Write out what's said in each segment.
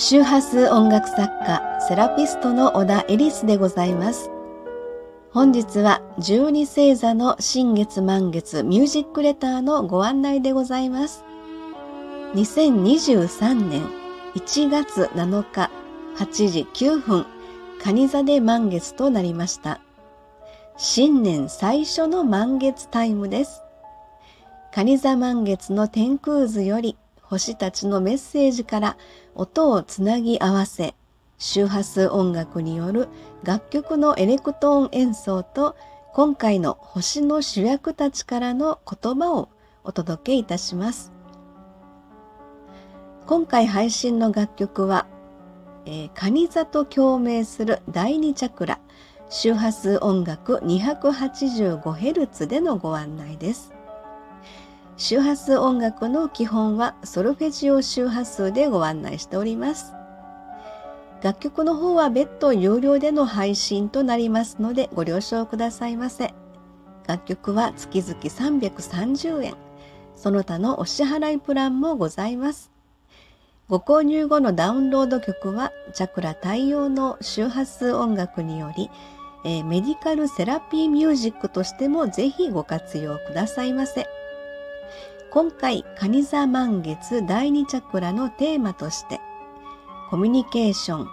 周波数音楽作家、セラピストの小田エリスでございます。本日は十二星座の新月満月ミュージックレターのご案内でございます。2023年1月7日8時9分、蟹座で満月となりました。新年最初の満月タイムです。蟹座満月の天空図より星たちのメッセージから音をつなぎ合わせ周波数音楽による楽曲のエレクトーン演奏と今回の星の主役たちからの言葉をお届けいたします。今回配信の楽曲は、えー、カニ座と共鳴する第二チャクラ周波数音楽 285Hz でのご案内です。周波数音楽の基本はソルフェジオ周波数でご案内しております。楽曲の方は別途有料での配信となりますのでご了承くださいませ。楽曲は月々330円。その他のお支払いプランもございます。ご購入後のダウンロード曲はチャクラ対応の周波数音楽により、え、メディカルセラピーミュージックとしてもぜひご活用くださいませ。今回、カニ座満月第2チャクラのテーマとして、コミュニケーション、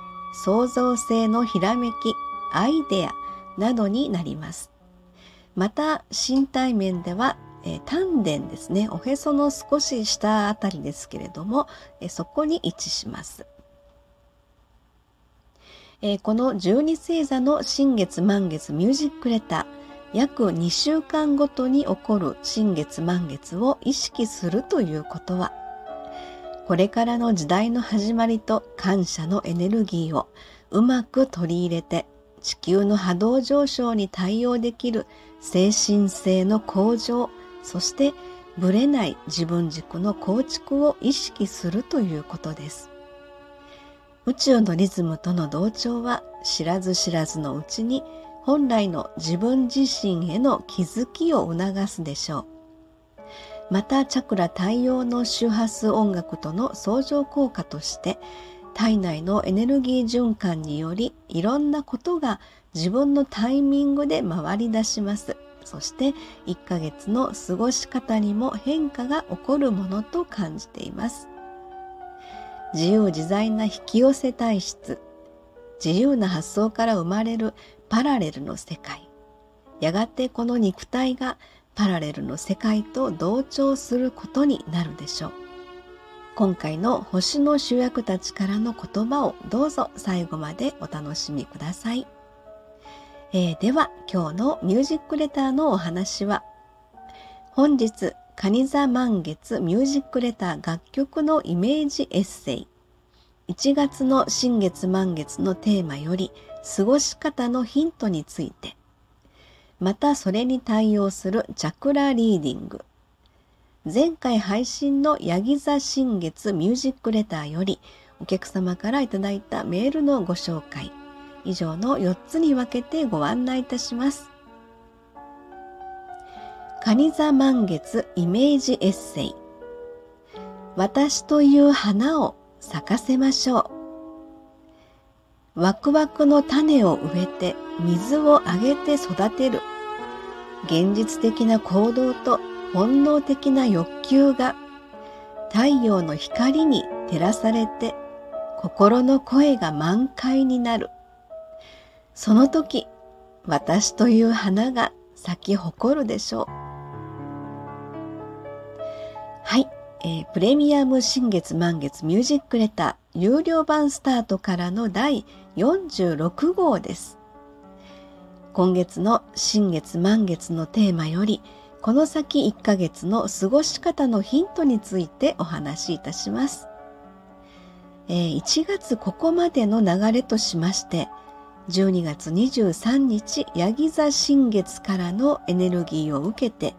創造性のひらめき、アイデアなどになります。また、身体面では、えー、丹田ですね、おへその少し下あたりですけれども、えー、そこに位置します。えー、この12星座の新月満月ミュージックレター、約2週間ごとに起こる新月満月を意識するということは、これからの時代の始まりと感謝のエネルギーをうまく取り入れて地球の波動上昇に対応できる精神性の向上、そしてぶれない自分軸の構築を意識するということです。宇宙のリズムとの同調は知らず知らずのうちに本来の自分自身への気づきを促すでしょう。またチャクラ対応の周波数音楽との相乗効果として体内のエネルギー循環によりいろんなことが自分のタイミングで回り出します。そして1ヶ月の過ごし方にも変化が起こるものと感じています。自由自在な引き寄せ体質、自由な発想から生まれるパラレルの世界。やがてこの肉体がパラレルの世界と同調することになるでしょう。今回の星の主役たちからの言葉をどうぞ最後までお楽しみください、えー、では今日のミュージックレターのお話は本日カニ座満月ミュージックレター楽曲のイメージエッセイ。1月の新月満月のテーマより過ごし方のヒントについて、またそれに対応するチャクラリーディング、前回配信のヤギ座新月ミュージックレターよりお客様からいただいたメールのご紹介、以上の4つに分けてご案内いたします。カニ座満月イメージエッセイ私という花を咲かせましょう。ワクワクの種を植えて水をあげて育てる。現実的な行動と本能的な欲求が太陽の光に照らされて心の声が満開になる。その時、私という花が咲き誇るでしょう。はい。えー、プレミアム新月満月ミュージックレター有料版スタートからの第46号です。今月の新月満月のテーマよりこの先1ヶ月の過ごし方のヒントについてお話しいたします。えー、1月ここまでの流れとしまして12月23日ヤギ座新月からのエネルギーを受けて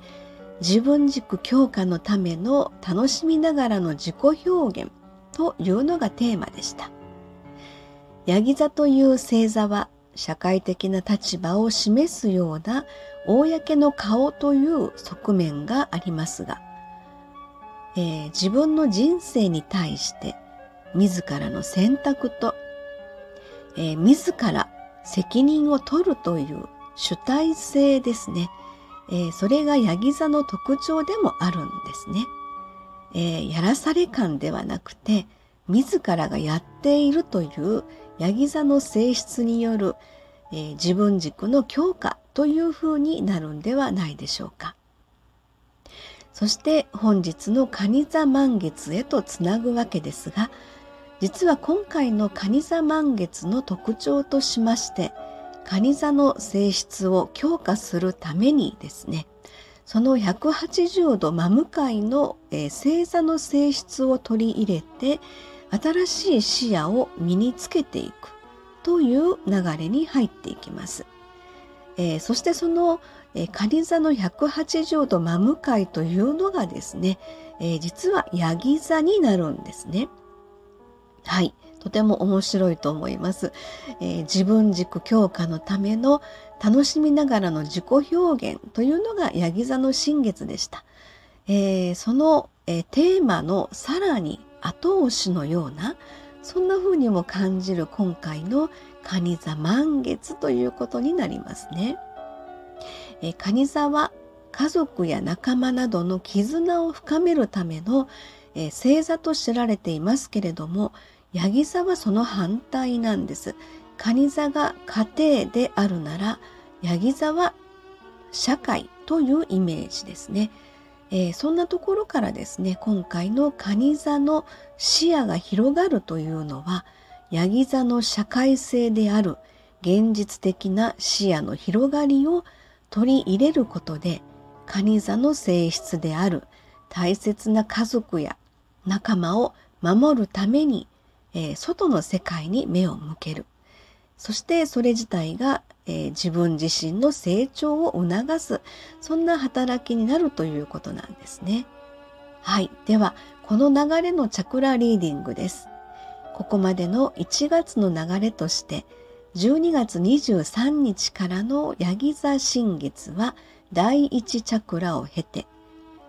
自分軸強化のための楽しみながらの自己表現というのがテーマでした。ヤギ座という星座は社会的な立場を示すような公の顔という側面がありますが、えー、自分の人生に対して自らの選択と、えー、自ら責任を取るという主体性ですね。えー、それがヤギ座の特徴でもあるんですね。え、やらされ感ではなくて、自らがやっているというヤギ座の性質による、えー、自分軸の強化というふうになるんではないでしょうか。そして本日の蟹座満月へとつなぐわけですが、実は今回の蟹座満月の特徴としまして、蟹座の性質を強化するためにですね、その180度真向かいの、えー、星座の性質を取り入れて、新しい視野を身につけていくという流れに入っていきます。えー、そしてその、えー、仮座の180度真向かいというのがですね、えー、実はヤギ座になるんですね。はい。とても面白いと思います。えー、自分軸強化のための楽しみながらの自己表現というのがヤギ座の新月でした。えー、その、えー、テーマのさらに後押しのようなそんな風にも感じる今回の蟹座満月ということになりますね。え、蟹座は家族や仲間などの絆を深めるための、え、星座と知られていますけれどもヤギ座はその反対なんです。蟹座が家庭であるならヤギ座は社会というイメージですね。えー、そんなところからですね今回の蟹座の視野が広がるというのはヤギ座の社会性である現実的な視野の広がりを取り入れることで蟹座の性質である大切な家族や仲間を守るために、えー、外の世界に目を向ける。そしてそれ自体がえー、自分自身の成長を促すそんな働きになるということなんですね。はい。では、この流れのチャクラリーディングです。ここまでの1月の流れとして、12月23日からのヤギ座新月は第1チャクラを経て、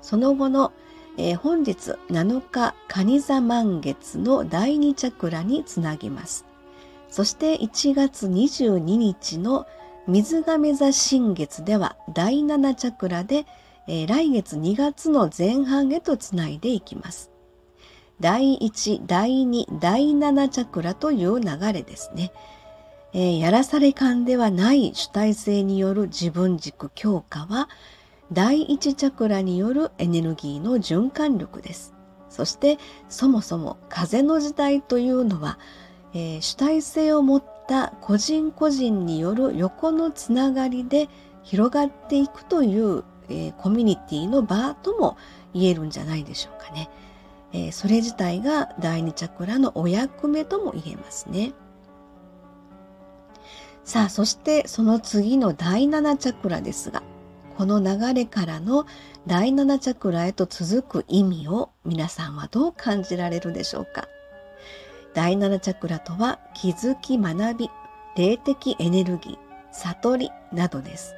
その後の、えー、本日7日蟹座満月の第2チャクラにつなぎます。そして1月22日の水亀座新月では第7チャクラで、えー、来月2月の前半へとつないでいきます。第1、第2、第7チャクラという流れですね。えー、やらされ感ではない主体性による自分軸強化は第1チャクラによるエネルギーの循環力です。そしてそもそも風の時代というのはえー、主体性を持った個人個人による横のつながりで広がっていくという、えー、コミュニティの場とも言えるんじゃないでしょうかね。えー、それ自体が第二チャクラのお役目とも言えますね。さあ、そしてその次の第7チャクラですが、この流れからの第7チャクラへと続く意味を皆さんはどう感じられるでしょうか？第7チャクラとは気づき学び、霊的エネルギー、悟りなどです。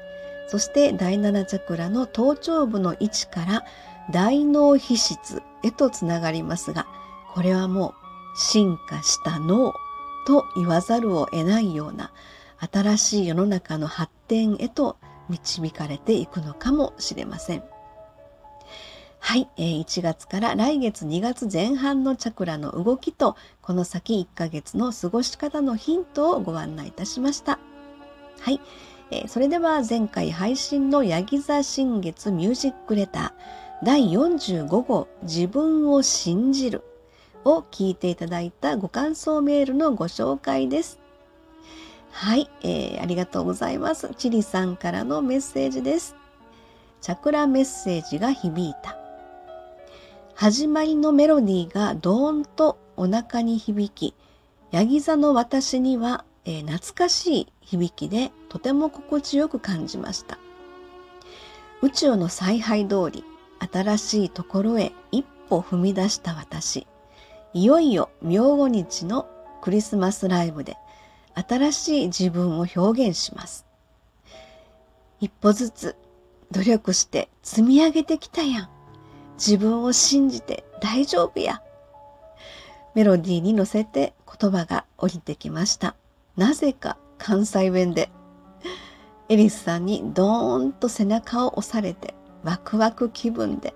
そして第7チャクラの頭頂部の位置から大脳皮質へとつながりますが、これはもう進化した脳と言わざるを得ないような新しい世の中の発展へと導かれていくのかもしれません。はい、えー、1月から来月2月前半のチャクラの動きと、この先1ヶ月の過ごし方のヒントをご案内いたしました。はい、えー、それでは前回配信のヤギ座新月ミュージックレター第45号自分を信じるを聞いていただいたご感想メールのご紹介です。はい、えー、ありがとうございます。チリさんからのメッセージです。チャクラメッセージが響いた。始まりのメロディーがドーンとお腹に響き、ヤギ座の私には、えー、懐かしい響きでとても心地よく感じました。宇宙の采配通り、新しいところへ一歩踏み出した私。いよいよ明後日のクリスマスライブで新しい自分を表現します。一歩ずつ努力して積み上げてきたやん。自分を信じて大丈夫や。メロディーに乗せて言葉が降りてきました。なぜか関西弁で。エリスさんにドーンと背中を押されてワクワク気分で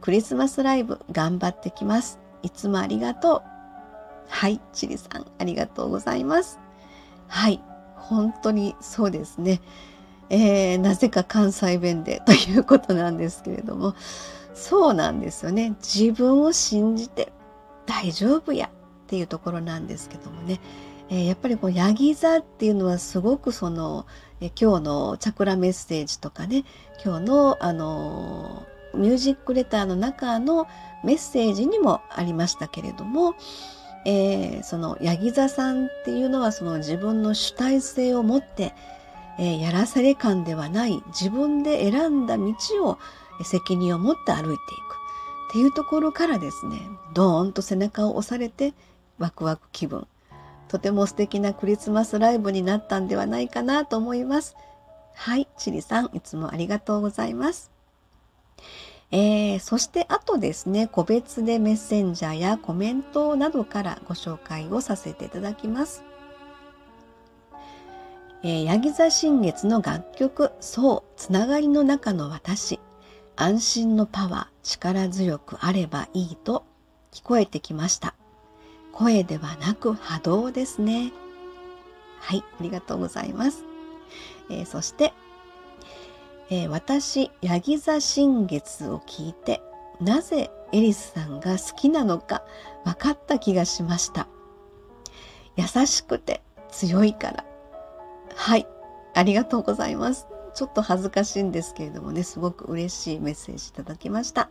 クリスマスライブ頑張ってきます。いつもありがとう。はい、チリさんありがとうございます。はい、本当にそうですね。えー、なぜか関西弁でということなんですけれども、そうなんですよね。自分を信じて大丈夫やっていうところなんですけどもね。えー、やっぱりこうヤギ座っていうのはすごくその、え今日のチャクラメッセージとかね今日のあのミュージックレターの中のメッセージにもありましたけれども、えー、そのヤギ座さんっていうのはその自分の主体性を持って、えー、やらされ感ではない自分で選んだ道を責任を持って歩いていくっていうところからですねドーンと背中を押されてワクワク気分とても素敵なクリスマスライブになったんではないかなと思います。はい、チリさん、いつもありがとうございます。えー、そしてあとですね、個別でメッセンジャーやコメントなどからご紹介をさせていただきます。えー、ヤギ座新月の楽曲、そう、つながりの中の私、安心のパワー、力強くあればいいと聞こえてきました。声ではなく波動ですね。はい、ありがとうございます。えー、そして、えー、私、ヤギ座新月を聞いて、なぜエリスさんが好きなのか分かった気がしました。優しくて強いから。はい、ありがとうございます。ちょっと恥ずかしいんですけれどもね、すごく嬉しいメッセージいただきました。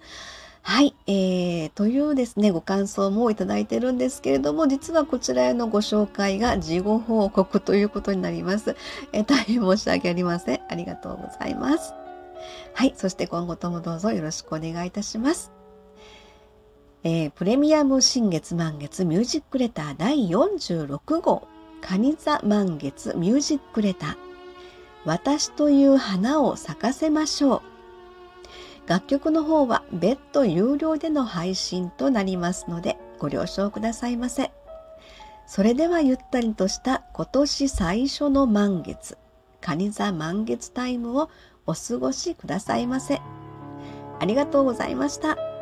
はい、えー、というですね、ご感想もいただいてるんですけれども、実はこちらへのご紹介が事後報告ということになります。えー、大変申し訳ありません。ありがとうございます。はい、そして今後ともどうぞよろしくお願いいたします。えー、プレミアム新月満月ミュージックレター第46号、カニ座満月ミュージックレター、私という花を咲かせましょう。楽曲の方は別途有料での配信となりますのでご了承くださいませ。それではゆったりとした今年最初の満月、蟹座満月タイムをお過ごしくださいませ。ありがとうございました。